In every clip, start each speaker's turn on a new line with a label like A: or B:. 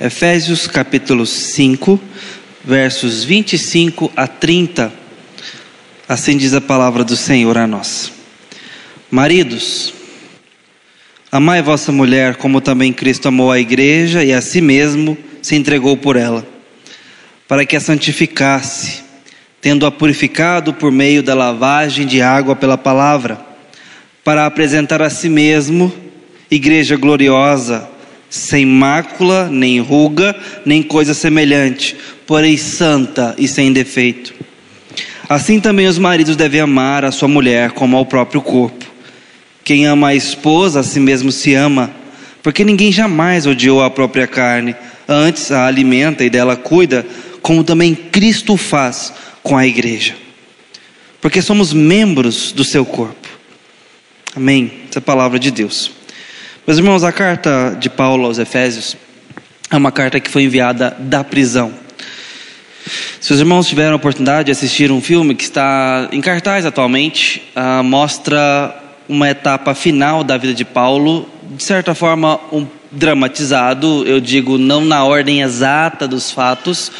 A: Efésios capítulo 5, versos 25 a 30. Assim diz a palavra do Senhor a nós. Maridos, amai vossa mulher como também Cristo amou a igreja e a si mesmo se entregou por ela, para que a santificasse, tendo-a purificado por meio da lavagem de água pela palavra, para apresentar a si mesmo igreja gloriosa, sem mácula, nem ruga, nem coisa semelhante, porém santa e sem defeito. Assim também os maridos devem amar a sua mulher como ao próprio corpo. Quem ama a esposa, a si mesmo se ama, porque ninguém jamais odiou a própria carne, antes a alimenta e dela cuida, como também Cristo faz com a igreja. Porque somos membros do seu corpo. Amém. Essa é a palavra de Deus. Meus irmãos, a carta de Paulo aos Efésios é uma carta que foi enviada da prisão. Se os irmãos tiveram a oportunidade de assistir um filme que está em cartaz atualmente, uh, mostra uma etapa final da vida de Paulo, de certa forma um dramatizado, eu digo não na ordem exata dos fatos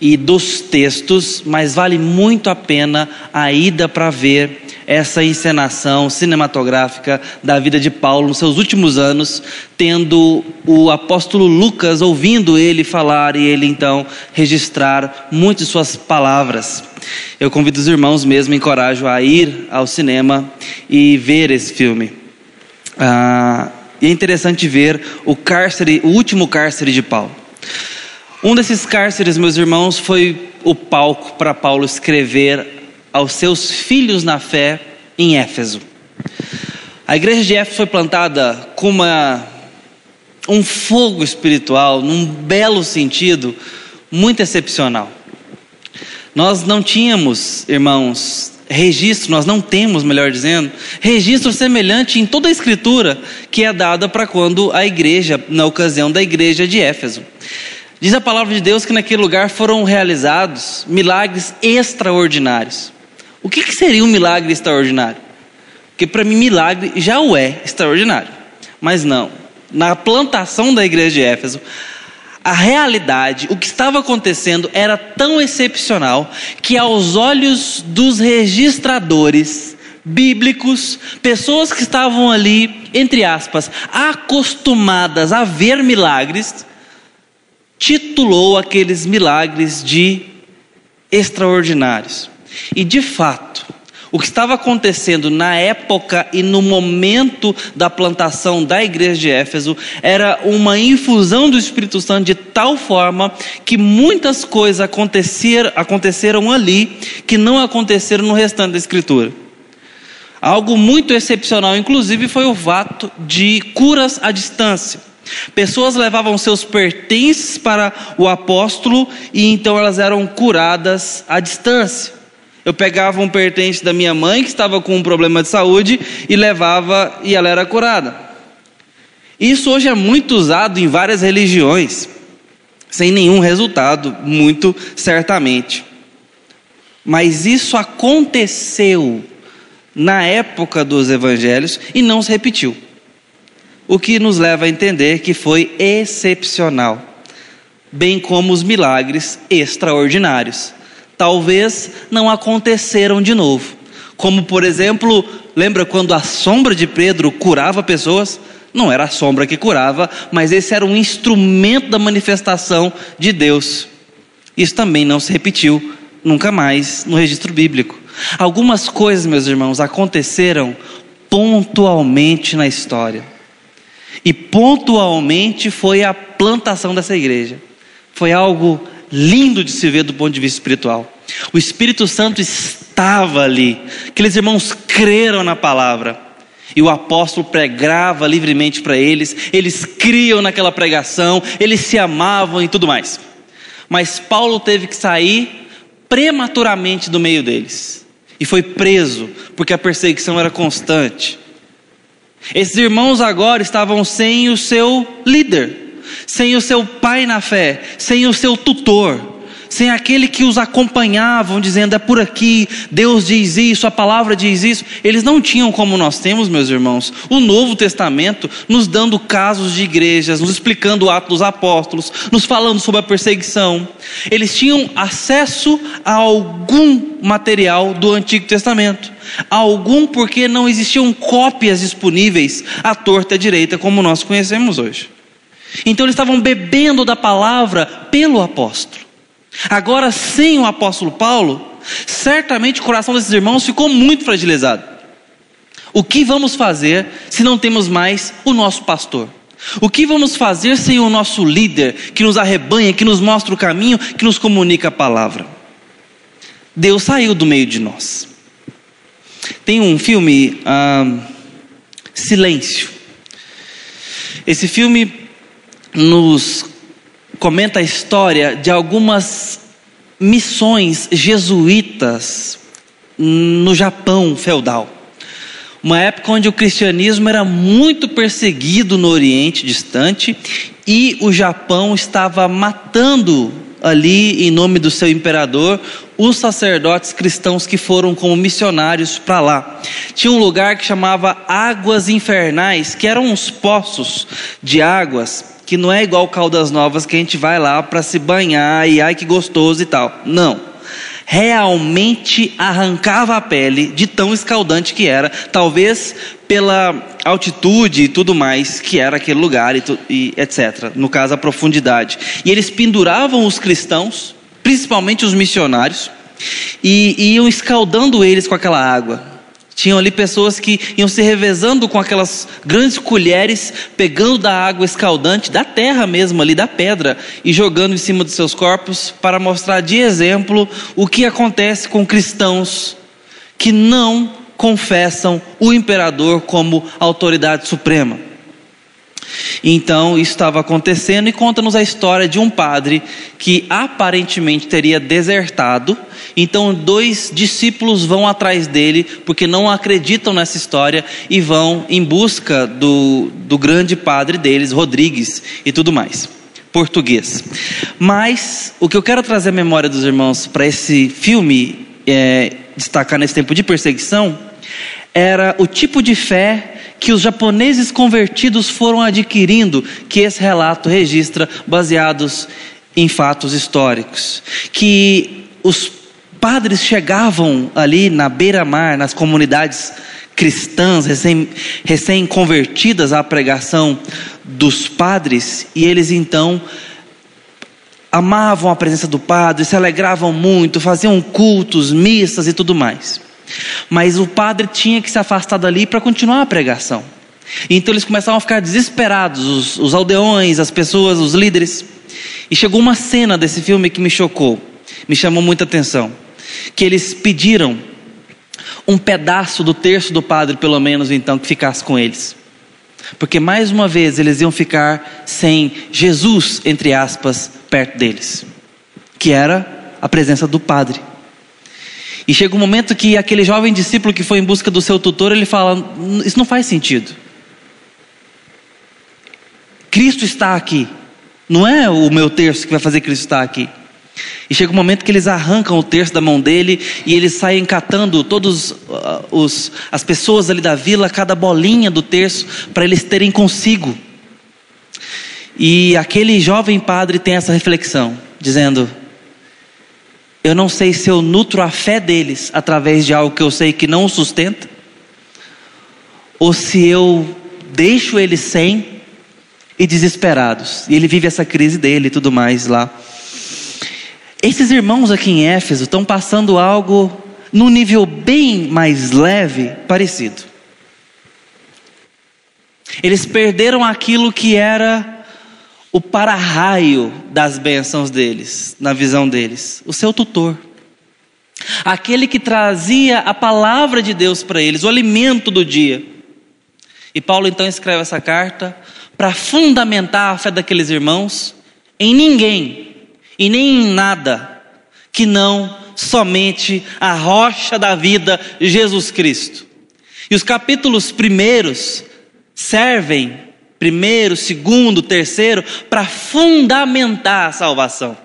A: e dos textos, mas vale muito a pena a ida para ver essa encenação cinematográfica da vida de Paulo nos seus últimos anos, tendo o apóstolo Lucas ouvindo ele falar e ele então registrar muitas de suas palavras. Eu convido os irmãos mesmo, encorajo a ir ao cinema e ver esse filme. Ah, e é interessante ver o cárcere, o último cárcere de Paulo. Um desses cárceres, meus irmãos, foi o palco para Paulo escrever aos seus filhos na fé em Éfeso. A igreja de Éfeso foi plantada com uma, um fogo espiritual, num belo sentido, muito excepcional. Nós não tínhamos, irmãos, registro, nós não temos, melhor dizendo, registro semelhante em toda a escritura que é dada para quando a igreja, na ocasião da igreja de Éfeso. Diz a palavra de Deus que naquele lugar foram realizados milagres extraordinários. O que, que seria um milagre extraordinário? Porque para mim, milagre já o é extraordinário. Mas não. Na plantação da igreja de Éfeso, a realidade, o que estava acontecendo era tão excepcional que, aos olhos dos registradores bíblicos, pessoas que estavam ali, entre aspas, acostumadas a ver milagres, titulou aqueles milagres de extraordinários. E de fato, o que estava acontecendo na época e no momento da plantação da igreja de Éfeso era uma infusão do Espírito Santo de tal forma que muitas coisas aconteceram, aconteceram ali que não aconteceram no restante da Escritura. Algo muito excepcional, inclusive, foi o fato de curas à distância. Pessoas levavam seus pertences para o apóstolo e então elas eram curadas à distância. Eu pegava um pertence da minha mãe que estava com um problema de saúde e levava e ela era curada. Isso hoje é muito usado em várias religiões, sem nenhum resultado, muito certamente. Mas isso aconteceu na época dos evangelhos e não se repetiu. O que nos leva a entender que foi excepcional, bem como os milagres extraordinários talvez não aconteceram de novo. Como, por exemplo, lembra quando a sombra de Pedro curava pessoas? Não era a sombra que curava, mas esse era um instrumento da manifestação de Deus. Isso também não se repetiu nunca mais no registro bíblico. Algumas coisas, meus irmãos, aconteceram pontualmente na história. E pontualmente foi a plantação dessa igreja. Foi algo lindo de se ver do ponto de vista espiritual. O Espírito Santo estava ali, aqueles irmãos creram na palavra. E o apóstolo pregava livremente para eles, eles criam naquela pregação, eles se amavam e tudo mais. Mas Paulo teve que sair prematuramente do meio deles e foi preso, porque a perseguição era constante. Esses irmãos agora estavam sem o seu líder, sem o seu pai na fé, sem o seu tutor, sem aquele que os acompanhavam, dizendo é por aqui, Deus diz isso, a palavra diz isso, eles não tinham como nós temos, meus irmãos, o Novo Testamento nos dando casos de igrejas, nos explicando o ato dos apóstolos, nos falando sobre a perseguição. Eles tinham acesso a algum material do Antigo Testamento, algum porque não existiam cópias disponíveis à torta à direita como nós conhecemos hoje. Então eles estavam bebendo da palavra pelo apóstolo. Agora, sem o apóstolo Paulo, certamente o coração desses irmãos ficou muito fragilizado. O que vamos fazer se não temos mais o nosso pastor? O que vamos fazer sem o nosso líder que nos arrebanha, que nos mostra o caminho, que nos comunica a palavra? Deus saiu do meio de nós. Tem um filme, ah, Silêncio. Esse filme nos comenta a história de algumas missões jesuítas no Japão feudal. Uma época onde o cristianismo era muito perseguido no Oriente distante e o Japão estava matando ali, em nome do seu imperador, os sacerdotes cristãos que foram como missionários para lá. Tinha um lugar que chamava Águas Infernais, que eram uns poços de águas que não é igual Caldas Novas que a gente vai lá para se banhar e ai que gostoso e tal. Não. Realmente arrancava a pele de tão escaldante que era, talvez pela altitude e tudo mais que era aquele lugar e, e etc. No caso, a profundidade. E eles penduravam os cristãos, principalmente os missionários, e, e iam escaldando eles com aquela água. Tinham ali pessoas que iam se revezando com aquelas grandes colheres, pegando da água escaldante, da terra mesmo ali, da pedra, e jogando em cima dos seus corpos, para mostrar de exemplo o que acontece com cristãos que não confessam o imperador como autoridade suprema. Então, isso estava acontecendo e conta-nos a história de um padre que aparentemente teria desertado. Então, dois discípulos vão atrás dele porque não acreditam nessa história e vão em busca do, do grande padre deles, Rodrigues e tudo mais. Português. Mas o que eu quero trazer à memória dos irmãos para esse filme, é, destacar nesse tempo de perseguição, era o tipo de fé que os japoneses convertidos foram adquirindo, que esse relato registra, baseados em fatos históricos. Que os padres chegavam ali na beira-mar, nas comunidades cristãs recém-convertidas recém à pregação dos padres, e eles então amavam a presença do padre, se alegravam muito, faziam cultos, missas e tudo mais. Mas o padre tinha que se afastar dali para continuar a pregação. Então eles começavam a ficar desesperados, os, os aldeões, as pessoas, os líderes. E chegou uma cena desse filme que me chocou, me chamou muita atenção. Que eles pediram um pedaço do terço do padre, pelo menos então, que ficasse com eles. Porque mais uma vez eles iam ficar sem Jesus, entre aspas, perto deles, que era a presença do padre. E chega um momento que aquele jovem discípulo que foi em busca do seu tutor, ele fala: Isso não faz sentido. Cristo está aqui. Não é o meu terço que vai fazer Cristo estar aqui. E chega um momento que eles arrancam o terço da mão dele e eles saem catando todos uh, os, as pessoas ali da vila, cada bolinha do terço, para eles terem consigo. E aquele jovem padre tem essa reflexão, dizendo: eu não sei se eu nutro a fé deles através de algo que eu sei que não o sustenta, ou se eu deixo eles sem e desesperados. E ele vive essa crise dele e tudo mais lá. Esses irmãos aqui em Éfeso estão passando algo num nível bem mais leve, parecido. Eles perderam aquilo que era o para-raio das bênçãos deles, na visão deles, o seu tutor. Aquele que trazia a palavra de Deus para eles, o alimento do dia. E Paulo então escreve essa carta para fundamentar a fé daqueles irmãos em ninguém e nem em nada que não somente a rocha da vida, Jesus Cristo. E os capítulos primeiros servem primeiro, segundo, terceiro, para fundamentar a salvação.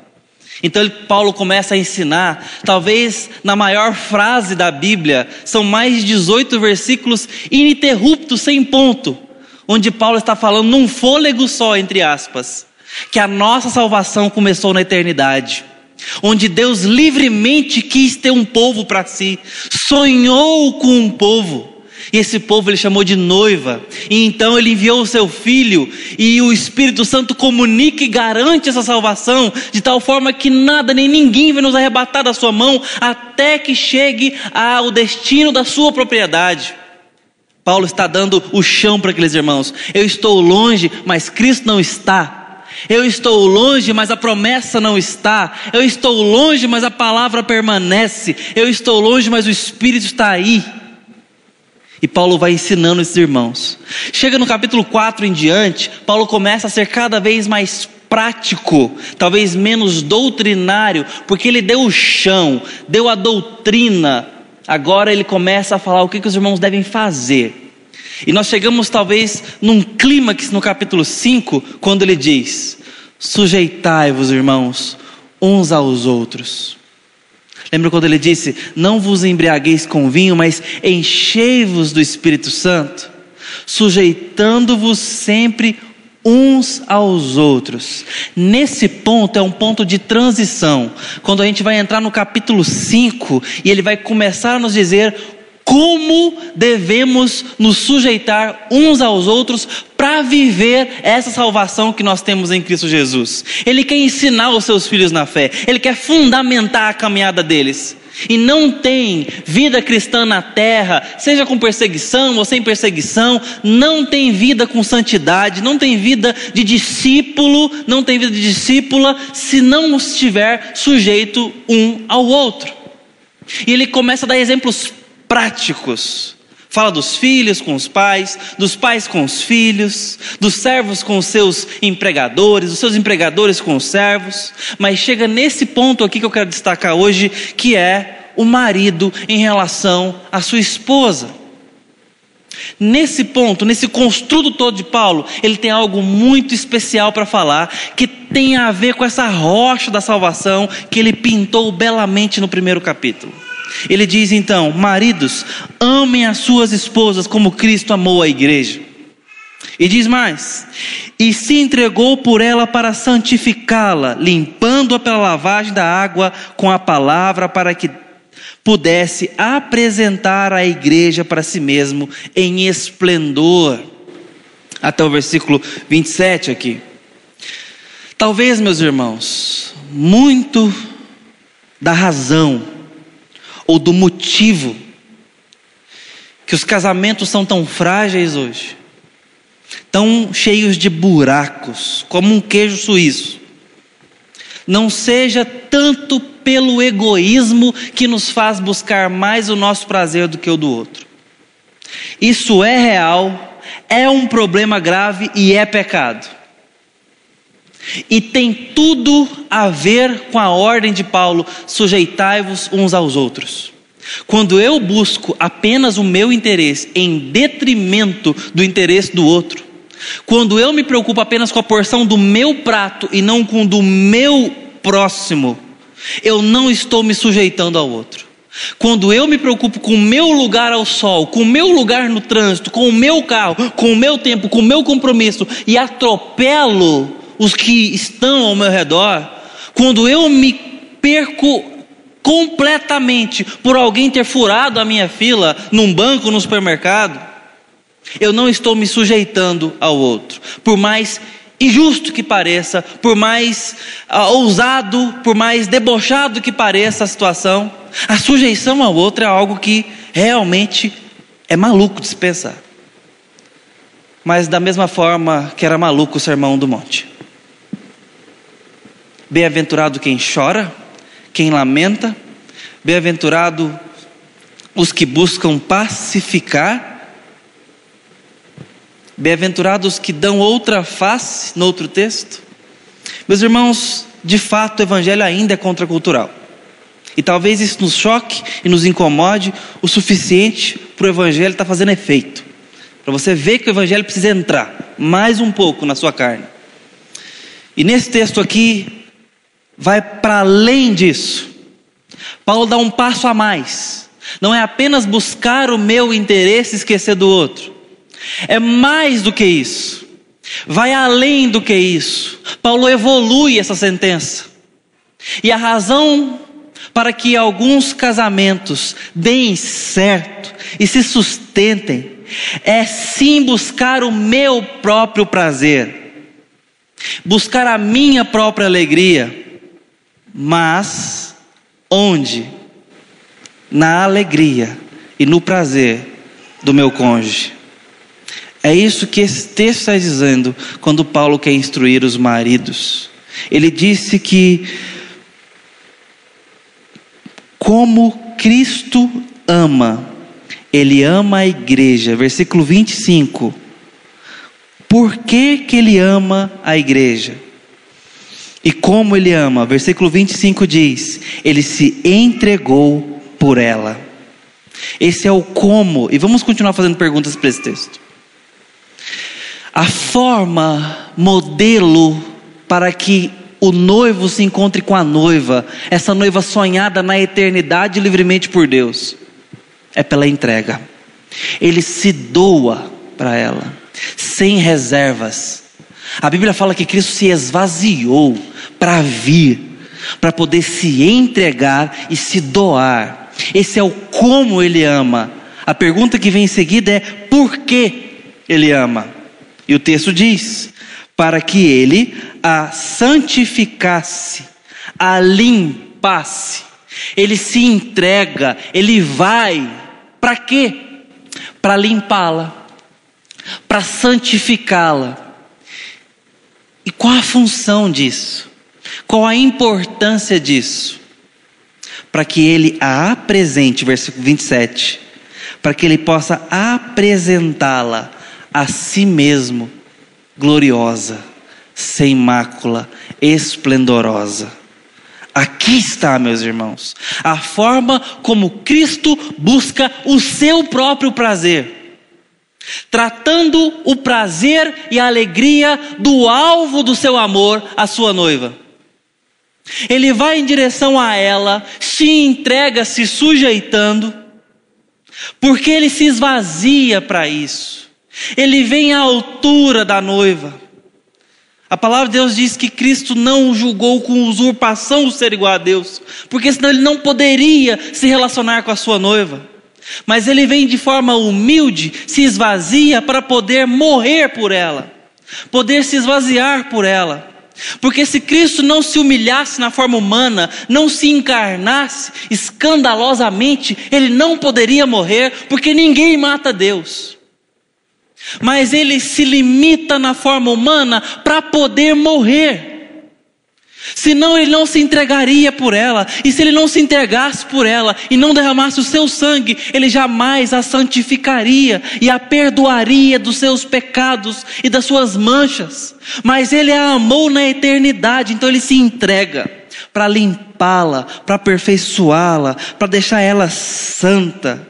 A: Então Paulo começa a ensinar, talvez na maior frase da Bíblia, são mais de 18 versículos ininterruptos, sem ponto, onde Paulo está falando num fôlego só, entre aspas, que a nossa salvação começou na eternidade, onde Deus livremente quis ter um povo para si, sonhou com um povo. E esse povo ele chamou de noiva. E então ele enviou o seu filho e o Espírito Santo comunica e garante essa salvação de tal forma que nada nem ninguém vai nos arrebatar da sua mão até que chegue ao destino da sua propriedade. Paulo está dando o chão para aqueles irmãos. Eu estou longe, mas Cristo não está. Eu estou longe, mas a promessa não está. Eu estou longe, mas a palavra permanece. Eu estou longe, mas o Espírito está aí. E Paulo vai ensinando esses irmãos. Chega no capítulo 4 em diante, Paulo começa a ser cada vez mais prático, talvez menos doutrinário, porque ele deu o chão, deu a doutrina. Agora ele começa a falar o que, que os irmãos devem fazer. E nós chegamos talvez num clímax no capítulo 5, quando ele diz: Sujeitai-vos, irmãos, uns aos outros Lembra quando ele disse: Não vos embriagueis com vinho, mas enchei-vos do Espírito Santo, sujeitando-vos sempre uns aos outros. Nesse ponto é um ponto de transição, quando a gente vai entrar no capítulo 5 e ele vai começar a nos dizer como devemos nos sujeitar uns aos outros para viver essa salvação que nós temos em Cristo Jesus. Ele quer ensinar os seus filhos na fé, ele quer fundamentar a caminhada deles. E não tem vida cristã na terra, seja com perseguição ou sem perseguição, não tem vida com santidade, não tem vida de discípulo, não tem vida de discípula, se não estiver sujeito um ao outro. E ele começa a dar exemplos práticos. Fala dos filhos com os pais, dos pais com os filhos, dos servos com os seus empregadores, dos seus empregadores com os servos, mas chega nesse ponto aqui que eu quero destacar hoje, que é o marido em relação à sua esposa. Nesse ponto, nesse construto todo de Paulo, ele tem algo muito especial para falar, que tem a ver com essa rocha da salvação que ele pintou belamente no primeiro capítulo. Ele diz então: Maridos, amem as suas esposas como Cristo amou a igreja. E diz mais: E se entregou por ela para santificá-la, limpando-a pela lavagem da água com a palavra, para que pudesse apresentar a igreja para si mesmo em esplendor. Até o versículo 27 aqui. Talvez, meus irmãos, muito da razão ou do motivo que os casamentos são tão frágeis hoje, tão cheios de buracos, como um queijo suíço. Não seja tanto pelo egoísmo que nos faz buscar mais o nosso prazer do que o do outro. Isso é real, é um problema grave e é pecado. E tem tudo a ver com a ordem de Paulo: sujeitai-vos uns aos outros. Quando eu busco apenas o meu interesse em detrimento do interesse do outro, quando eu me preocupo apenas com a porção do meu prato e não com do meu próximo, eu não estou me sujeitando ao outro. Quando eu me preocupo com o meu lugar ao sol, com o meu lugar no trânsito, com o meu carro, com o meu tempo, com o meu compromisso e atropelo os que estão ao meu redor, quando eu me perco completamente por alguém ter furado a minha fila num banco, no supermercado, eu não estou me sujeitando ao outro, por mais injusto que pareça, por mais uh, ousado, por mais debochado que pareça a situação, a sujeição ao outro é algo que realmente é maluco de se pensar. Mas da mesma forma que era maluco o sermão do monte. Bem-aventurado quem chora, quem lamenta, bem-aventurado os que buscam pacificar, bem-aventurados que dão outra face, no outro texto. Meus irmãos, de fato o Evangelho ainda é contracultural. E talvez isso nos choque e nos incomode o suficiente para o Evangelho estar tá fazendo efeito. Para você ver que o Evangelho precisa entrar mais um pouco na sua carne. E nesse texto aqui, vai para além disso. Paulo dá um passo a mais. Não é apenas buscar o meu interesse e esquecer do outro. É mais do que isso. Vai além do que isso. Paulo evolui essa sentença. E a razão para que alguns casamentos deem certo e se sustentem é sim buscar o meu próprio prazer, buscar a minha própria alegria, mas onde? Na alegria e no prazer do meu cônjuge. É isso que esse texto está dizendo quando Paulo quer instruir os maridos. Ele disse que, como Cristo ama, Ele ama a igreja. Versículo 25. Por que, que Ele ama a igreja? E como Ele ama? Versículo 25 diz: Ele se entregou por ela. Esse é o como. E vamos continuar fazendo perguntas para esse texto a forma, modelo para que o noivo se encontre com a noiva, essa noiva sonhada na eternidade livremente por Deus, é pela entrega. Ele se doa para ela, sem reservas. A Bíblia fala que Cristo se esvaziou para vir, para poder se entregar e se doar. Esse é o como ele ama. A pergunta que vem em seguida é por que ele ama? E o texto diz: para que ele a santificasse, a limpasse. Ele se entrega, ele vai. Para quê? Para limpá-la, para santificá-la. E qual a função disso? Qual a importância disso? Para que ele a apresente, versículo 27, para que ele possa apresentá-la a si mesmo gloriosa, sem mácula, esplendorosa. Aqui está, meus irmãos, a forma como Cristo busca o seu próprio prazer, tratando o prazer e a alegria do alvo do seu amor, a sua noiva. Ele vai em direção a ela, se entrega se sujeitando, porque ele se esvazia para isso. Ele vem à altura da noiva. A palavra de Deus diz que Cristo não julgou com usurpação o ser igual a Deus, porque senão ele não poderia se relacionar com a sua noiva. Mas ele vem de forma humilde, se esvazia para poder morrer por ela, poder se esvaziar por ela. Porque se Cristo não se humilhasse na forma humana, não se encarnasse escandalosamente, ele não poderia morrer, porque ninguém mata Deus mas ele se limita na forma humana para poder morrer. Senão ele não se entregaria por ela, e se ele não se entregasse por ela e não derramasse o seu sangue, ele jamais a santificaria e a perdoaria dos seus pecados e das suas manchas. Mas ele a amou na eternidade, então ele se entrega para limpá-la, para aperfeiçoá-la, para deixar ela santa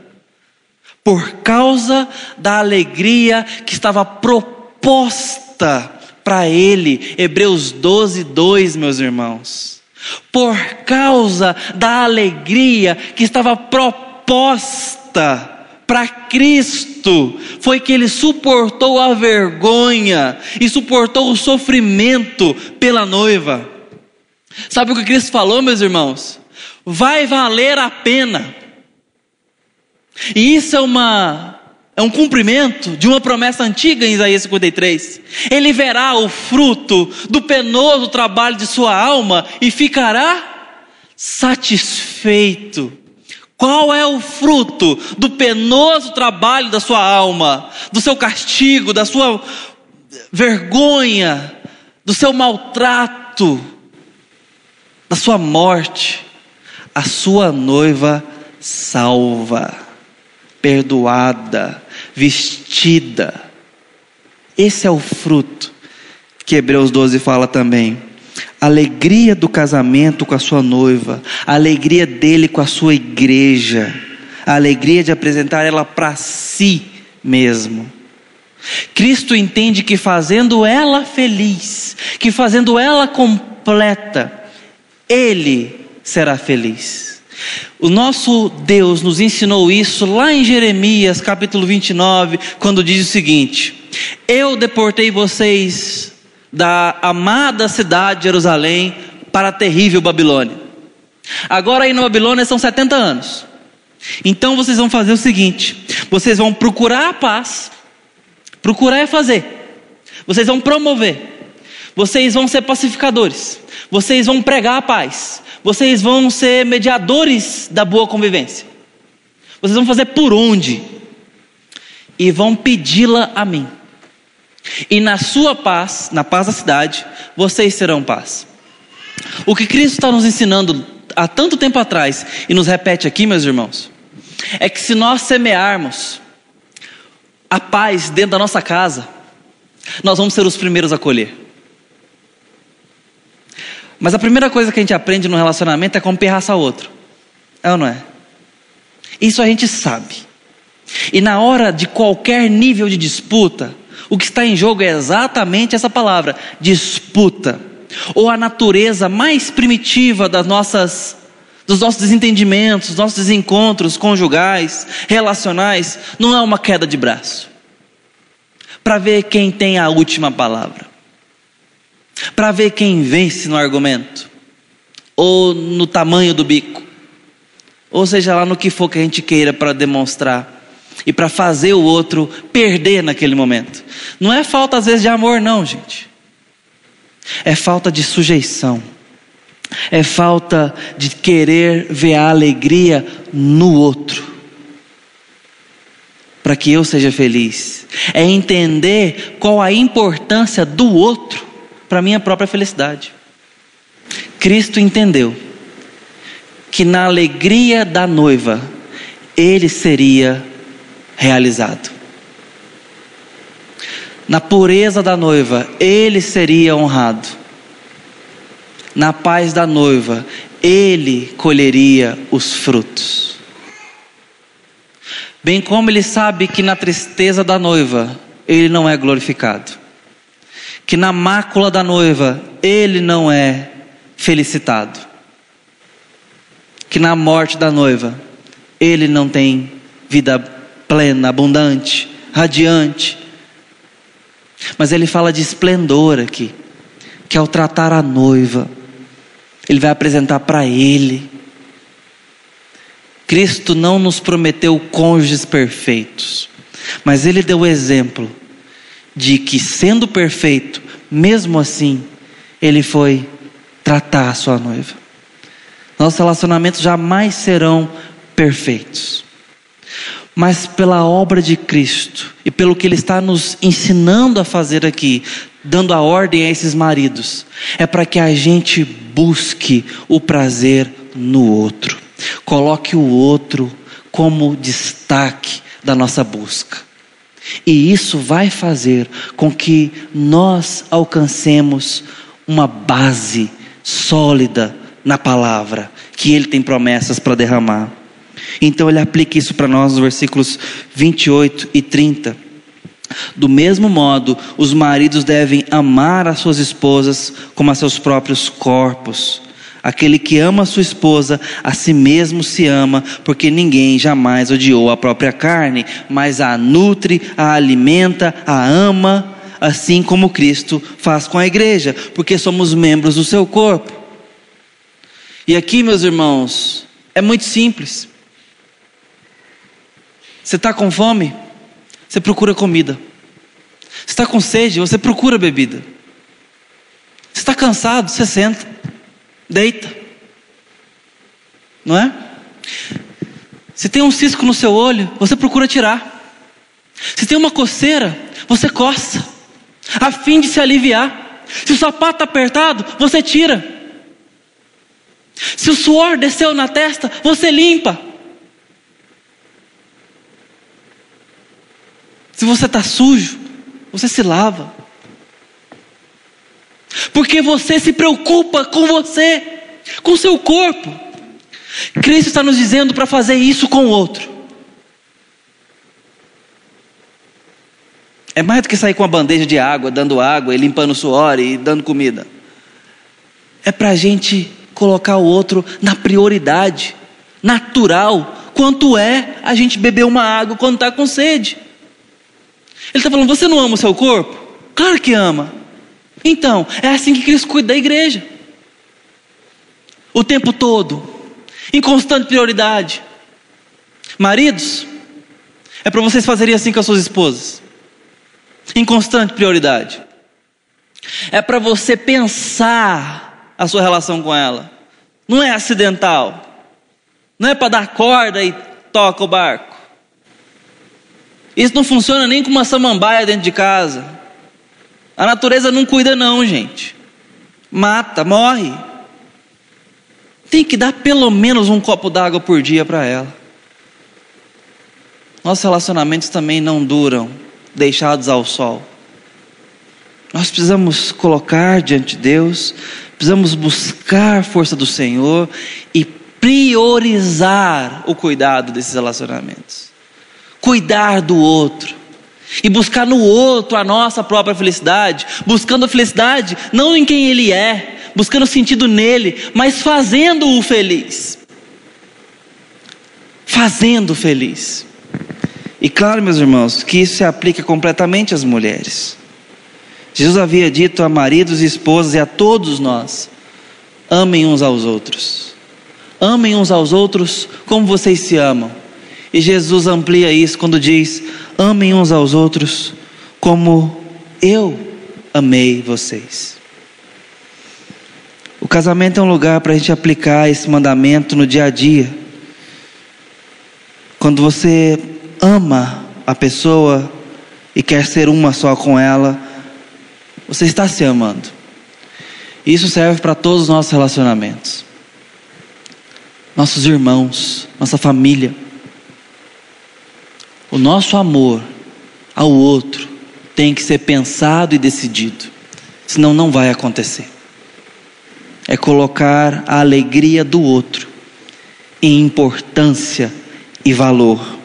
A: por causa da alegria que estava proposta para ele. Hebreus 12, 2, meus irmãos. Por causa da alegria que estava proposta para Cristo, foi que ele suportou a vergonha e suportou o sofrimento pela noiva. Sabe o que Cristo falou, meus irmãos? Vai valer a pena e isso é uma é um cumprimento de uma promessa antiga em Isaías 53. Ele verá o fruto do penoso trabalho de sua alma e ficará satisfeito. Qual é o fruto do penoso trabalho da sua alma, do seu castigo, da sua vergonha, do seu maltrato, da sua morte? A sua noiva salva perdoada, vestida. Esse é o fruto que Hebreus 12 fala também. Alegria do casamento com a sua noiva, a alegria dele com a sua igreja, a alegria de apresentar ela para si mesmo. Cristo entende que fazendo ela feliz, que fazendo ela completa, Ele será feliz. O nosso Deus nos ensinou isso lá em Jeremias capítulo 29, quando diz o seguinte: Eu deportei vocês da amada cidade de Jerusalém para a terrível Babilônia. Agora aí na Babilônia são 70 anos. Então vocês vão fazer o seguinte: vocês vão procurar a paz, procurar é fazer. Vocês vão promover. Vocês vão ser pacificadores. Vocês vão pregar a paz. Vocês vão ser mediadores da boa convivência. Vocês vão fazer por onde? E vão pedi-la a mim. E na sua paz, na paz da cidade, vocês serão paz. O que Cristo está nos ensinando há tanto tempo atrás e nos repete aqui, meus irmãos, é que se nós semearmos a paz dentro da nossa casa, nós vamos ser os primeiros a colher. Mas a primeira coisa que a gente aprende no relacionamento é como pirraçar o outro. É ou não é? Isso a gente sabe. E na hora de qualquer nível de disputa, o que está em jogo é exatamente essa palavra: disputa. Ou a natureza mais primitiva das nossas dos nossos desentendimentos, dos nossos desencontros conjugais, relacionais, não é uma queda de braço para ver quem tem a última palavra, para ver quem vence no argumento, ou no tamanho do bico, ou seja lá no que for que a gente queira para demonstrar e para fazer o outro perder naquele momento. Não é falta às vezes de amor, não, gente. É falta de sujeição. É falta de querer ver a alegria no outro para que eu seja feliz. É entender qual a importância do outro para minha própria felicidade. Cristo entendeu que na alegria da noiva ele seria realizado. Na pureza da noiva, ele seria honrado. Na paz da noiva, ele colheria os frutos. Bem como ele sabe que na tristeza da noiva ele não é glorificado, que na mácula da noiva ele não é felicitado, que na morte da noiva ele não tem vida plena, abundante, radiante. Mas ele fala de esplendor aqui, que ao tratar a noiva, ele vai apresentar para ele Cristo não nos prometeu cônjuges perfeitos, mas Ele deu o exemplo de que, sendo perfeito, mesmo assim, Ele foi tratar a sua noiva. Nossos relacionamentos jamais serão perfeitos, mas pela obra de Cristo e pelo que Ele está nos ensinando a fazer aqui, dando a ordem a esses maridos, é para que a gente busque o prazer no outro. Coloque o outro como destaque da nossa busca. E isso vai fazer com que nós alcancemos uma base sólida na palavra, que Ele tem promessas para derramar. Então Ele aplica isso para nós nos versículos 28 e 30. Do mesmo modo, os maridos devem amar as suas esposas como a seus próprios corpos. Aquele que ama sua esposa, a si mesmo se ama, porque ninguém jamais odiou a própria carne, mas a nutre, a alimenta, a ama, assim como Cristo faz com a igreja, porque somos membros do seu corpo. E aqui, meus irmãos, é muito simples. Você está com fome? Você procura comida. Você está com sede? Você procura bebida. Você está cansado? Você senta deita. Não é? Se tem um cisco no seu olho, você procura tirar. Se tem uma coceira, você coça, a fim de se aliviar. Se o sapato está apertado, você tira. Se o suor desceu na testa, você limpa. Se você está sujo, você se lava. Porque você se preocupa com você, com seu corpo. Cristo está nos dizendo para fazer isso com o outro. É mais do que sair com uma bandeja de água, dando água e limpando o suor e dando comida. É para a gente colocar o outro na prioridade, natural, quanto é a gente beber uma água quando está com sede. Ele está falando: você não ama o seu corpo? Claro que ama. Então, é assim que Cristo cuida da igreja. O tempo todo, em constante prioridade. Maridos, é para vocês fazerem assim com as suas esposas, em constante prioridade. É para você pensar a sua relação com ela. Não é acidental. Não é para dar corda e toca o barco. Isso não funciona nem com uma samambaia dentro de casa. A natureza não cuida, não, gente. Mata, morre. Tem que dar pelo menos um copo d'água por dia para ela. Nossos relacionamentos também não duram deixados ao sol. Nós precisamos colocar diante de Deus, precisamos buscar a força do Senhor e priorizar o cuidado desses relacionamentos. Cuidar do outro. E buscar no outro a nossa própria felicidade, buscando a felicidade não em quem ele é, buscando sentido nele, mas fazendo-o feliz. Fazendo feliz. E claro, meus irmãos, que isso se aplica completamente às mulheres. Jesus havia dito a maridos e esposas e a todos nós: amem uns aos outros. Amem uns aos outros como vocês se amam. E Jesus amplia isso quando diz: amem uns aos outros como eu amei vocês. O casamento é um lugar para a gente aplicar esse mandamento no dia a dia. Quando você ama a pessoa e quer ser uma só com ela, você está se amando. Isso serve para todos os nossos relacionamentos. Nossos irmãos, nossa família. O nosso amor ao outro tem que ser pensado e decidido, senão não vai acontecer. É colocar a alegria do outro em importância e valor.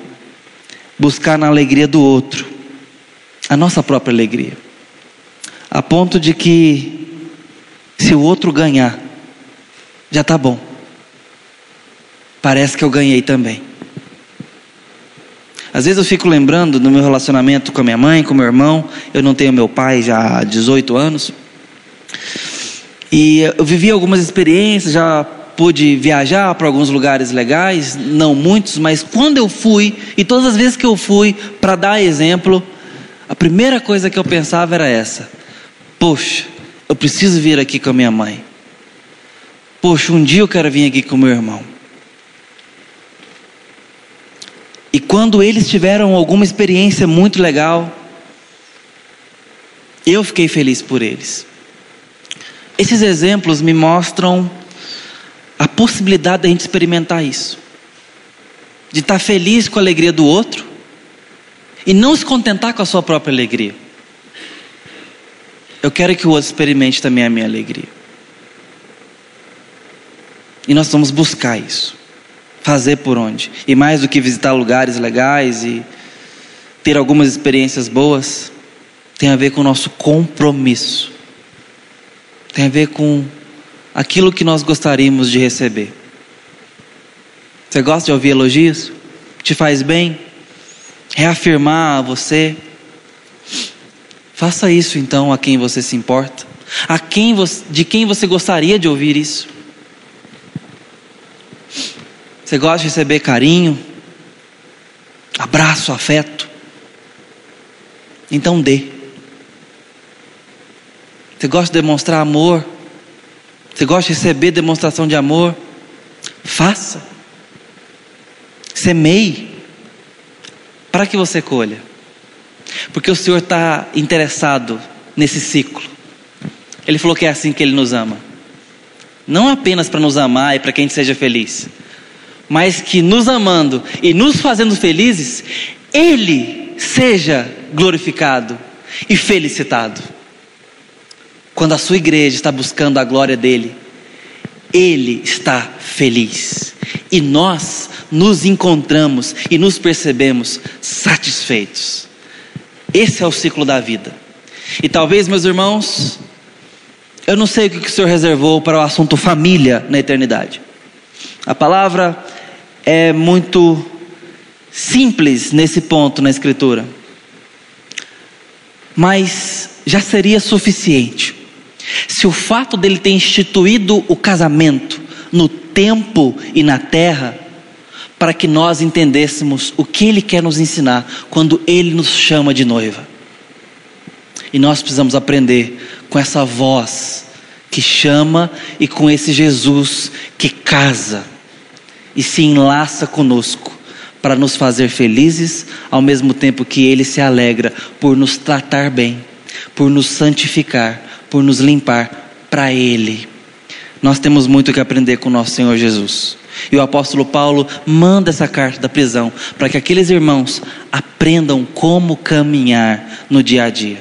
A: Buscar na alegria do outro a nossa própria alegria a ponto de que se o outro ganhar, já está bom. Parece que eu ganhei também. Às vezes eu fico lembrando do meu relacionamento com a minha mãe, com meu irmão. Eu não tenho meu pai já há 18 anos. E eu vivi algumas experiências, já pude viajar para alguns lugares legais, não muitos, mas quando eu fui, e todas as vezes que eu fui para dar exemplo, a primeira coisa que eu pensava era essa: Poxa, eu preciso vir aqui com a minha mãe. Poxa, um dia eu quero vir aqui com meu irmão. E quando eles tiveram alguma experiência muito legal, eu fiquei feliz por eles. Esses exemplos me mostram a possibilidade da gente experimentar isso. De estar feliz com a alegria do outro e não se contentar com a sua própria alegria. Eu quero que o outro experimente também a minha alegria. E nós vamos buscar isso. Fazer por onde? E mais do que visitar lugares legais e ter algumas experiências boas, tem a ver com o nosso compromisso. Tem a ver com aquilo que nós gostaríamos de receber. Você gosta de ouvir elogios? Te faz bem? Reafirmar você Faça isso então a quem você se importa, a quem você, de quem você gostaria de ouvir isso. Você gosta de receber carinho, abraço, afeto? Então dê. Você gosta de demonstrar amor? Você gosta de receber demonstração de amor? Faça. Semeie. Para que você colha. Porque o Senhor está interessado nesse ciclo. Ele falou que é assim que Ele nos ama. Não apenas para nos amar e para que a gente seja feliz, mas que nos amando e nos fazendo felizes, Ele seja glorificado e felicitado. Quando a sua igreja está buscando a glória dele, Ele está feliz. E nós nos encontramos e nos percebemos satisfeitos. Esse é o ciclo da vida. E talvez, meus irmãos, Eu não sei o que o Senhor reservou para o assunto família na eternidade. A palavra é muito simples nesse ponto na Escritura. Mas já seria suficiente se o fato dele ter instituído o casamento no tempo e na terra, para que nós entendêssemos o que ele quer nos ensinar quando ele nos chama de noiva. E nós precisamos aprender com essa voz que chama e com esse Jesus que casa e se enlaça conosco para nos fazer felizes, ao mesmo tempo que ele se alegra por nos tratar bem, por nos santificar, por nos limpar para ele. Nós temos muito que aprender com nosso Senhor Jesus. E o apóstolo Paulo manda essa carta da prisão para que aqueles irmãos aprendam como caminhar no dia a dia.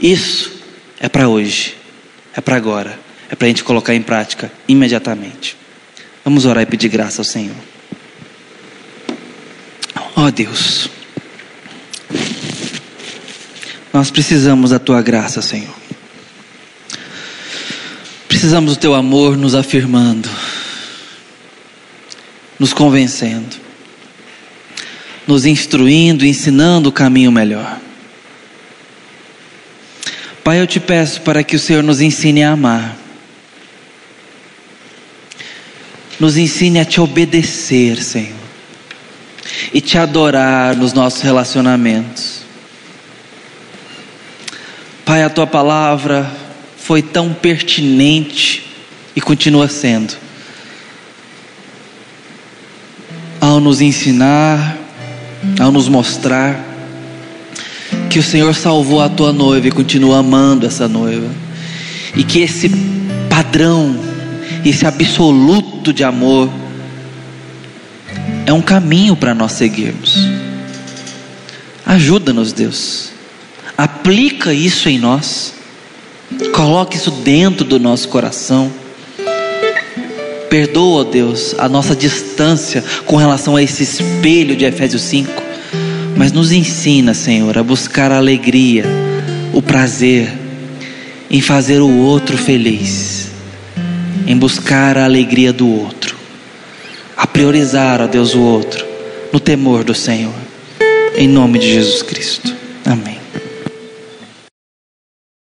A: Isso é para hoje, é para agora, é para a gente colocar em prática imediatamente. Vamos orar e pedir graça ao Senhor. Ó oh, Deus, nós precisamos da tua graça, Senhor. Precisamos do teu amor nos afirmando, nos convencendo, nos instruindo, ensinando o caminho melhor. Pai, eu te peço para que o Senhor nos ensine a amar Nos ensine a te obedecer, Senhor, e te adorar nos nossos relacionamentos. Pai, a tua palavra foi tão pertinente e continua sendo. Ao nos ensinar, ao nos mostrar que o Senhor salvou a tua noiva e continua amando essa noiva, e que esse padrão esse absoluto de amor, é um caminho para nós seguirmos. Ajuda-nos, Deus. Aplica isso em nós. Coloque isso dentro do nosso coração. Perdoa, Deus, a nossa distância com relação a esse espelho de Efésios 5. Mas nos ensina, Senhor, a buscar a alegria, o prazer em fazer o outro feliz em buscar a alegria do outro, a priorizar, a Deus, o outro, no temor do Senhor. Em nome de Jesus Cristo. Amém.